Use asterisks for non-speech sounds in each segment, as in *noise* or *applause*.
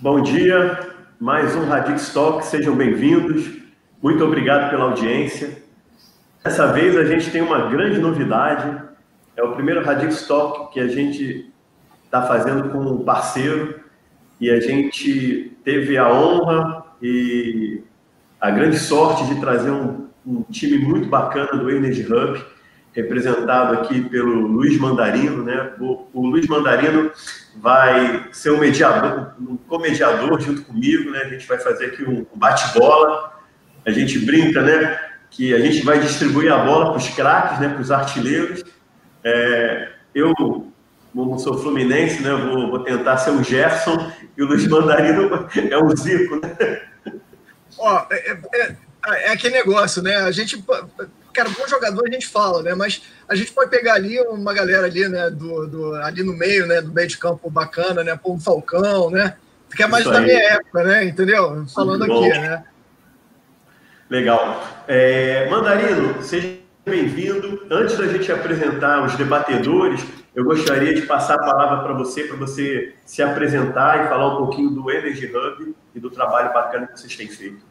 Bom dia, mais um Radix Talk, sejam bem-vindos. Muito obrigado pela audiência. Dessa vez a gente tem uma grande novidade. É o primeiro Radix Talk que a gente está fazendo com um parceiro e a gente teve a honra e a grande sorte de trazer um, um time muito bacana do Energy Hub, representado aqui pelo Luiz Mandarino, né? O, o Luiz Mandarino vai ser um mediador, um comediador junto comigo, né? A gente vai fazer aqui um bate-bola. A gente brinca, né? Que a gente vai distribuir a bola para os craques, né? Para os artilheiros. É, eu, como sou fluminense, né? Vou, vou, tentar ser o Gerson e o Luiz Mandarino *laughs* é o Zico, né? Ó, é, é, é aquele negócio, né? A gente cara, bom jogador a gente fala, né? Mas a gente pode pegar ali uma galera ali, né? Do, do ali no meio, né? Do meio de campo bacana, né? Pô, um Falcão, né? Que é mais da minha época, né? Entendeu? Falando aqui, né? Legal. É, Mandarino, seja bem-vindo. Antes da gente apresentar os debatedores, eu gostaria de passar a palavra para você, para você se apresentar e falar um pouquinho do Energy Hub e do trabalho bacana que vocês têm feito.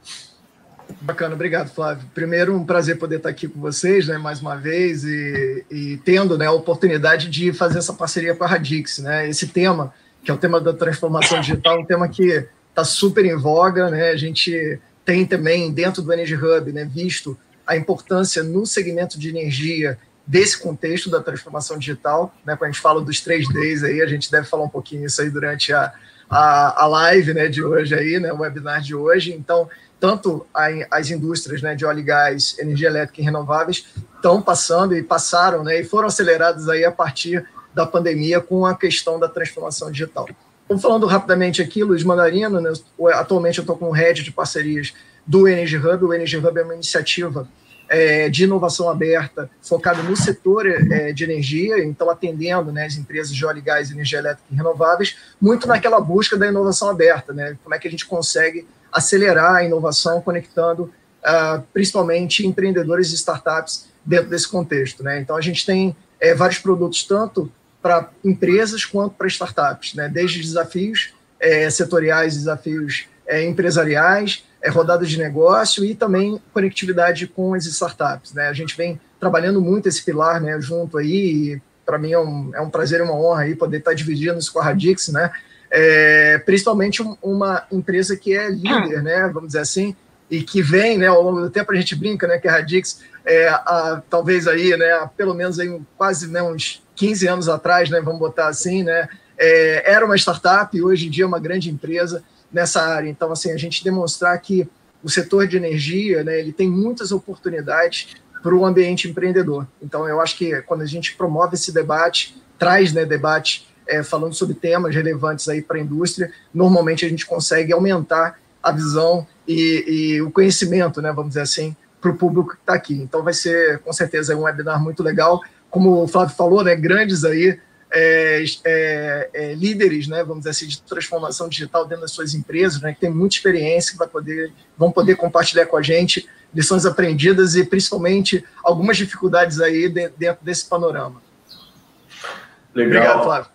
Bacana, obrigado, Flávio. Primeiro, um prazer poder estar aqui com vocês, né, mais uma vez, e, e tendo né, a oportunidade de fazer essa parceria com a Radix. Né? Esse tema, que é o tema da transformação digital, é um tema que está super em voga. Né? A gente tem também, dentro do Energy Hub, né, visto a importância no segmento de energia desse contexto da transformação digital. Né? Quando a gente fala dos três Ds, aí, a gente deve falar um pouquinho isso aí durante a, a, a live né, de hoje, aí, né, o webinar de hoje. Então, tanto as indústrias né, de óleo e gás, energia elétrica e renováveis estão passando e passaram né, e foram aceleradas aí a partir da pandemia com a questão da transformação digital. Então, falando rapidamente aqui, Luiz Mandarino, né, atualmente eu estou com o head de parcerias do Energy Hub. O Energy Hub é uma iniciativa é, de inovação aberta focada no setor é, de energia, então atendendo né, as empresas de óleo e gás, energia elétrica e renováveis, muito naquela busca da inovação aberta, né, como é que a gente consegue acelerar a inovação, conectando uh, principalmente empreendedores e startups dentro desse contexto. Né? Então, a gente tem é, vários produtos, tanto para empresas quanto para startups, né? desde desafios é, setoriais, desafios é, empresariais, é, rodadas de negócio e também conectividade com as startups. Né? A gente vem trabalhando muito esse pilar né, junto aí, para mim é um, é um prazer e uma honra aí poder estar dividindo isso com a Radix, né? É, principalmente uma empresa que é líder, né, vamos dizer assim, e que vem, né, ao longo do tempo a gente brinca, né, que a Radix, é, a, talvez aí, né, pelo menos aí quase né, uns 15 anos atrás, né, vamos botar assim, né, é, era uma startup e hoje em dia é uma grande empresa nessa área. Então, assim, a gente demonstrar que o setor de energia, né, ele tem muitas oportunidades para o ambiente empreendedor. Então, eu acho que quando a gente promove esse debate, traz, né, debate é, falando sobre temas relevantes aí para a indústria, normalmente a gente consegue aumentar a visão e, e o conhecimento, né, vamos dizer assim, para o público que está aqui. Então vai ser, com certeza, um webinar muito legal. Como o Flávio falou, né, grandes aí, é, é, é, líderes, né, vamos dizer assim, de transformação digital dentro das suas empresas, né, que tem muita experiência, que vai poder, vão poder compartilhar com a gente lições aprendidas e principalmente algumas dificuldades aí de, dentro desse panorama. Legal. Obrigado, Flávio.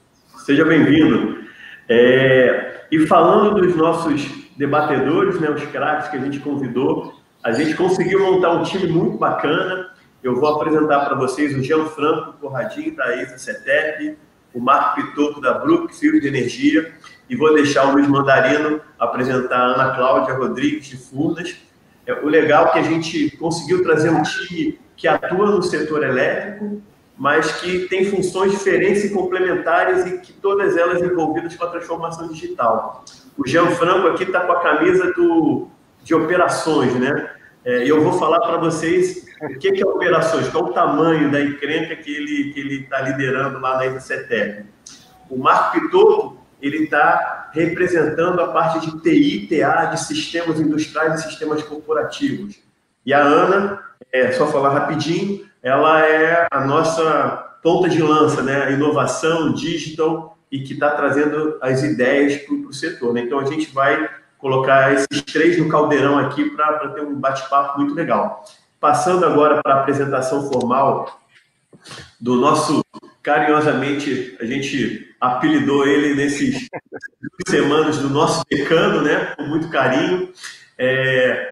Seja bem-vindo. É, e falando dos nossos debatedores, né, os craques que a gente convidou, a gente conseguiu montar um time muito bacana. Eu vou apresentar para vocês o Gianfranco Corradinho, da ESA CETEP, o Marco Pitoto, da Brookfield de Energia, e vou deixar o Luiz Mandarino apresentar a Ana Cláudia Rodrigues, de Fundas. É, o legal é que a gente conseguiu trazer um time que atua no setor elétrico, mas que tem funções diferentes e complementares e que todas elas envolvidas com a transformação digital. O Jean Franco aqui está com a camisa do, de operações, né? É, eu vou falar para vocês o que, que é operações, qual o tamanho da encrenca que ele que ele está liderando lá na IBCETEP. O Marco Pitoto, ele está representando a parte de TI, TA, de sistemas industriais e sistemas corporativos. E a Ana, é só falar rapidinho, ela é a nossa ponta de lança, né? A inovação digital e que está trazendo as ideias para o setor. Né? Então a gente vai colocar esses três no caldeirão aqui para ter um bate-papo muito legal. Passando agora para a apresentação formal do nosso carinhosamente a gente apelidou ele nesses *laughs* semanas do nosso decano, né? Com muito carinho. É,